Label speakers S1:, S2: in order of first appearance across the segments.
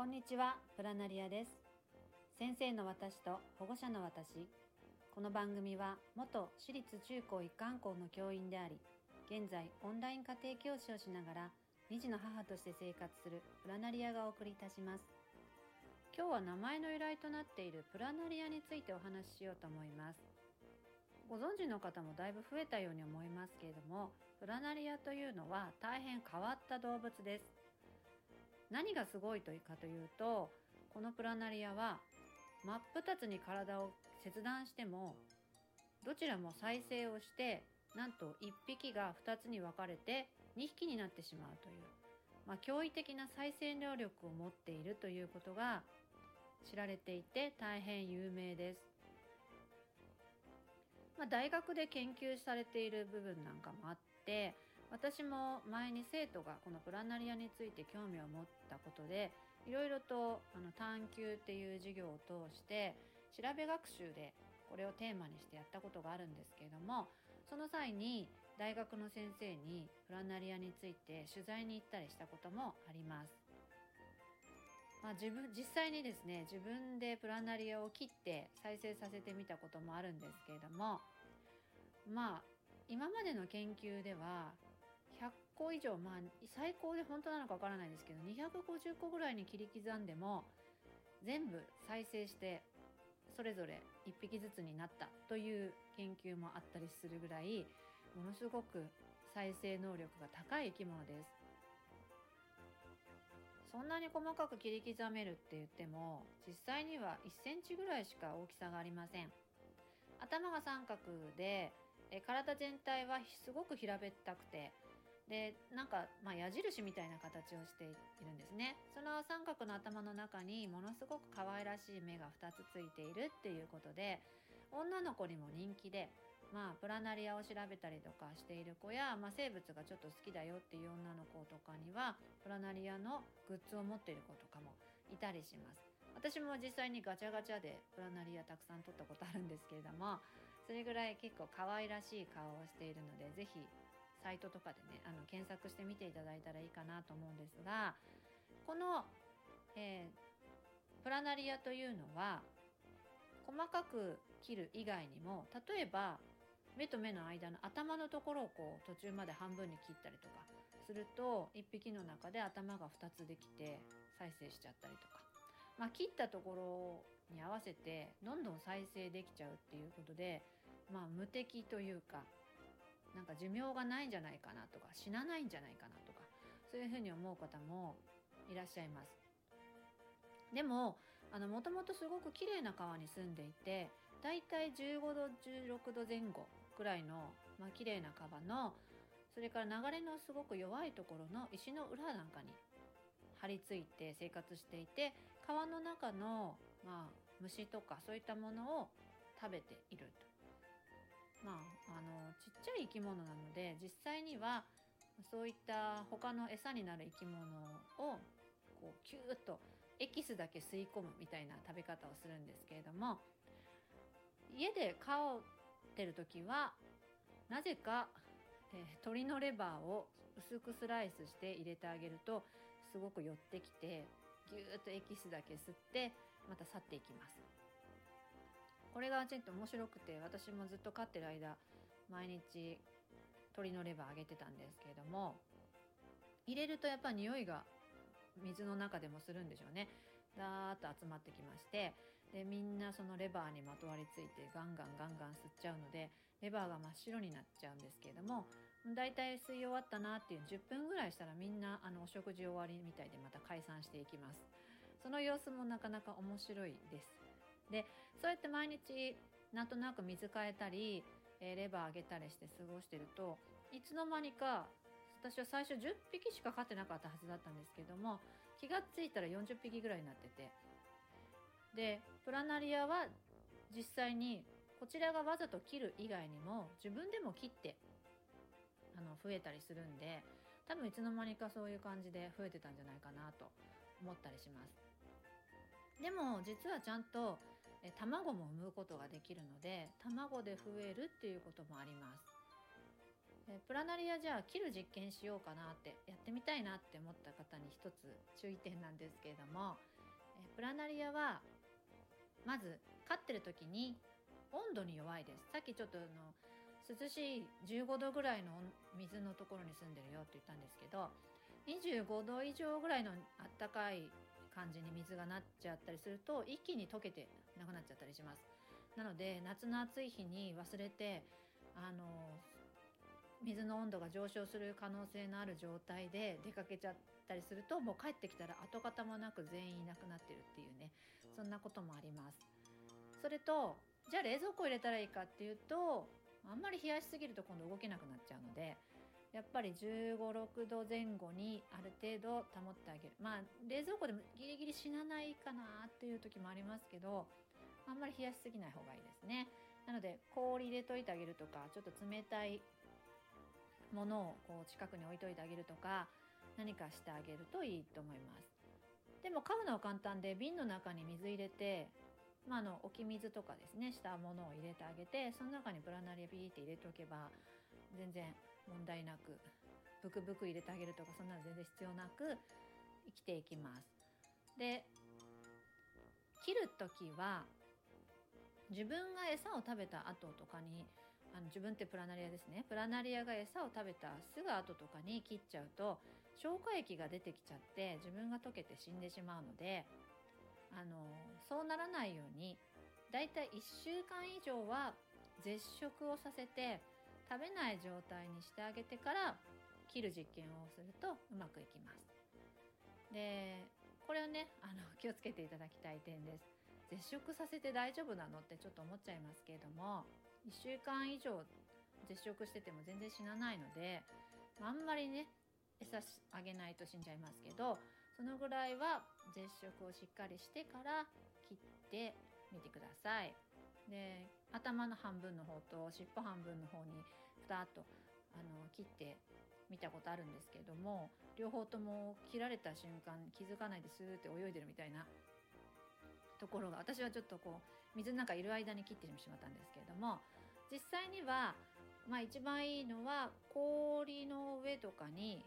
S1: こんにちは、プラナリアです。先生の私と保護者の私。この番組は元私立中高一貫校の教員であり、現在オンライン家庭教師をしながら2児の母として生活するプラナリアがお送りいたします。今日は名前の由来となっているプラナリアについてお話ししようと思います。ご存知の方もだいぶ増えたように思いますけれども、プラナリアというのは大変変わった動物です。何がすごいというかというとこのプラナリアは真っ二つに体を切断してもどちらも再生をしてなんと1匹が2つに分かれて2匹になってしまうという、まあ、驚異的な再生能力を持っているということが知られていて大変有名です。まあ、大学で研究されている部分なんかもあって私も前に生徒がこのプラナリアについて興味を持ったことでいろいろとあの探究っていう授業を通して調べ学習でこれをテーマにしてやったことがあるんですけれどもその際に大学の先生にプラナリアについて取材に行ったりしたこともあります。まあ、自分実際にですね自分でプラナリアを切って再生させてみたこともあるんですけれどもまあ今までの研究では個以上まあ最高で本当なのかわからないですけど250個ぐらいに切り刻んでも全部再生してそれぞれ1匹ずつになったという研究もあったりするぐらいものすごく再生能力が高い生き物です。そんなに細かく切り刻めるって言っても実際には1センチぐらいしか大きさがありません。頭が三角でえ体全体はすごく平べったくてでなんか、まあ、矢印みたいな形をしているんですね。その三角の頭の中にものすごく可愛らしい目が2つついているっていうことで女の子にも人気でまあプラナリアを調べたりとかしている子や、まあ、生物がちょっと好きだよっていう女の子とかにはプラナリアのグッズを持っている子とかもいたりします。私も実際にガチャガチャでプラナリアたくさん撮ったことあるんですけれどもそれぐらい結構可愛らしい顔をしているので是非サイトとかでねあの検索してみていただいたらいいかなと思うんですがこの、えー、プラナリアというのは細かく切る以外にも例えば目と目の間の頭のところをこう途中まで半分に切ったりとかすると1匹の中で頭が2つできて再生しちゃったりとか、まあ、切ったところに合わせてどんどん再生できちゃうっていうことで、まあ、無敵というかなんか寿命がないんじゃないかなとか死なないんじゃないかなとかそういうふうに思う方もいらっしゃいます。でももともとすごく綺麗な川に住んでいてだいたい15度16度前後くらいの、まあ綺麗な川のそれから流れのすごく弱いところの石の裏なんかに張り付いて生活していて川の中の、まあ、虫とかそういったものを食べていると。まあ、あのちっちゃい生き物なので実際にはそういった他の餌になる生き物をこうキューッとエキスだけ吸い込むみたいな食べ方をするんですけれども家で飼ってる時はなぜか、えー、鶏のレバーを薄くスライスして入れてあげるとすごく寄ってきてギューッとエキスだけ吸ってまた去っていきます。これがちょっと面白くて私もずっと飼ってる間毎日鶏のレバーあげてたんですけれども入れるとやっぱ匂いが水の中でもするんでしょうね。だーっと集まってきましてでみんなそのレバーにまとわりついてガンガンガンガン吸っちゃうのでレバーが真っ白になっちゃうんですけれどもだいたい吸い終わったなっていう10分ぐらいしたらみんなあのお食事終わりみたいでまた解散していきます。その様子もなかなか面白いです。でそうやって毎日なんとなく水変えたり、え、レバーあげたりして過ごしてるといつの間にか私は最初10匹しか飼ってなかったはずだったんですけども気がついたら40匹ぐらいになっててでプラナリアは実際にこちらがわざと切る以外にも自分でも切ってあの増えたりするんで多分いつの間にかそういう感じで増えてたんじゃないかなと思ったりします。でも実はちゃんとえ卵も産むことができるので卵で増えるっていうこともあります。えプラナリアじゃあ切る実験しようかなってやってみたいなって思った方に一つ注意点なんですけれどもえプラナリアはまず飼ってる時に温度に弱いですさっきちょっとあの涼しい15度ぐらいの水のところに住んでるよって言ったんですけど25度以上ぐらいのあったかい感じに水がなっちゃったりすると一気に溶けてなくなっちゃったりします。なので夏の暑い日に忘れてあの水の温度が上昇する可能性のある状態で出かけちゃったりするともう帰ってきたら跡形もなく全員いなくなってるっていうねそんなこともあります。それとじゃあ冷蔵庫入れたらいいかっていうとあんまり冷やしすぎると今度動けなくなっちゃうのでやっぱり1 5 6度前後にある程度保ってあげる。まあ冷蔵庫でもギリギリ死なないかなっていう時もありますけどあんまり冷やしすぎない方がいいですね。なので氷入れといてあげるとかちょっと冷たいものをこう近くに置いといてあげるとか何かしてあげるといいと思います。でも飼うのは簡単で瓶の中に水入れてまあ、あの置き水とかですねしたものを入れてあげてその中にブラナリアビーって入れておけば全然問題なくブクブク入れてあげるとかそんなの全然必要なく生きていきます。で切る時は自分が餌を食べた後とかにあの自分ってプラナリアですねプラナリアが餌を食べたすぐ後とかに切っちゃうと消化液が出てきちゃって自分が溶けて死んでしまうのであのそうならないようにだいたい1週間以上は絶食をさせて食べない状態にしてあげてから切る実験をするとうまくいきます。でこれはねあの 気をつけていただきたい点です。絶食させて大丈夫なのってちょっと思っちゃいますけれども1週間以上絶食してても全然死なないのであんまりね餌あげないと死んじゃいますけどそのぐらいは絶食をしっかりしてから切ってみてください。で頭の半分の方と尻尾半分の方にふたっとあの切って見たことあるんですけれども両方とも切られた瞬間気づかないでスーって泳いでるみたいなところが私はちょっとこう水の中いる間に切ってしまったんですけれども実際にはまあ一番いいのは氷の上とかに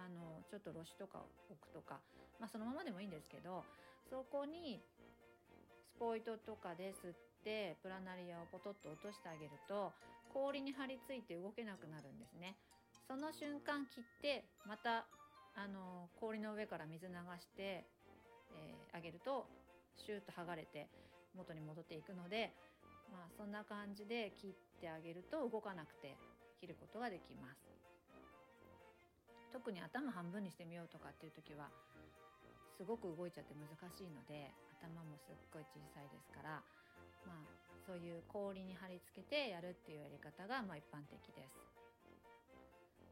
S1: あのちょっと露紙とか置くとか、まあ、そのままでもいいんですけどそこにスポイトとかで吸ってプラナリアをポトッと落としてあげると氷に張り付いて動けなくなるんですね。その瞬間切ってまたあの氷の上から水流して、えー、あげるとシューッと剥がれて元に戻っていくので、まあ、そんな感じで切ってあげると動かなくて切ることができます。特に頭半分にしてみようとかっていう時はすごく動いちゃって難しいので頭もすっごい小さいですからまあそういう氷に貼り付けてやるっていうやり方がまあ一般的です。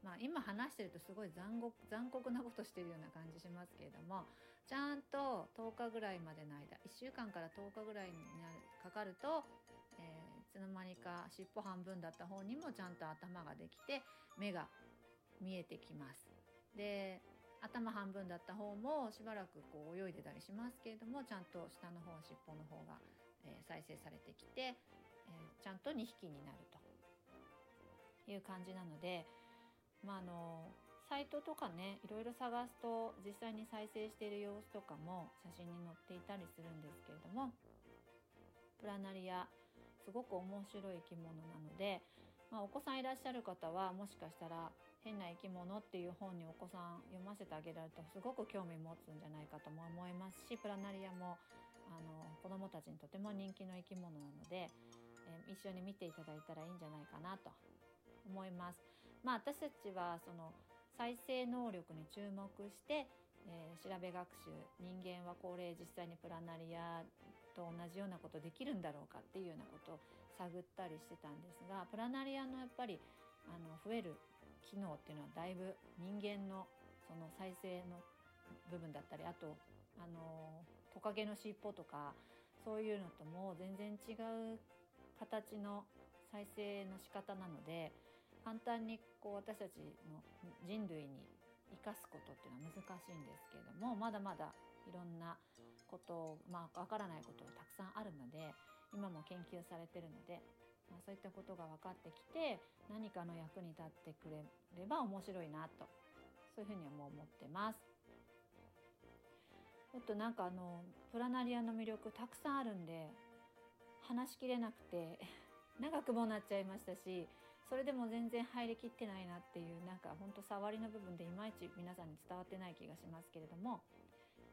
S1: まあ、今話してるとすごい残酷残酷なことしてるような感じしますけれどもちゃんと10日ぐらいまでの間1週間から10日ぐらいになるかかると、えー、いつの間にか尻尾半分だった方にもちゃんと頭ができて目が見えてきます。で頭半分だった方もしばらくこう泳いでたりしますけれどもちゃんと下の方尻尾の方が、え、再生されてきて、え、ちゃんと2匹になるという感じなので、まあ、あのサイトとかねいろいろ探すと実際に再生している様子とかも写真に載っていたりするんですけれどもプラナリアすごく面白い生き物なので、まあ、お子さんいらっしゃる方はもしかしたら変な生き物っていう本にお子さん読ませてあげられるとすごく興味持つんじゃないかとも思いますしプラナリアもあの子どもたちにとても人気の生き物なので、えー、一緒に見ていただいたらいいんじゃないかなと思います。まあ、私たちはその再生能力に注目して、えー、調べ学習人間はこれ実際にプラナリアと同じようなことできるんだろうかっていうようなことを探ったりしてたんですがプラナリアのやっぱりあの増える機能っていうのはだいぶ人間のその再生の部分だったりあとあのトカゲの尻尾とかそういうのとも全然違う形の再生の仕方なので簡単にこう私たちの人類に生かすことっていうのは難しいんですけれどもまだまだいろんなことをまあわからないことがたくさんあるので今も研究されてるのでまあ、そういったことが分かってきて何かの役に立ってくれれば面白いなとそういうふうにも思ってます。もっとなんかあのプラナリアの魅力たくさんあるんで話しきれなくて 長くもなっちゃいましたしそれでも全然入りきってないなっていうなんかほんと触りの部分でいまいち皆さんに伝わってない気がしますけれども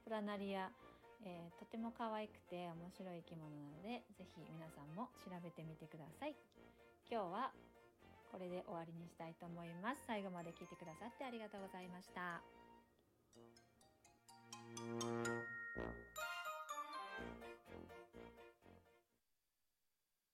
S1: プラナリア、えー、とても可愛くて面白い生き物なので是非皆さんも調べてみてください。今日はこれで終わりにしたいと思います。最後まで聞いてくださってありがとうございました。Thank you.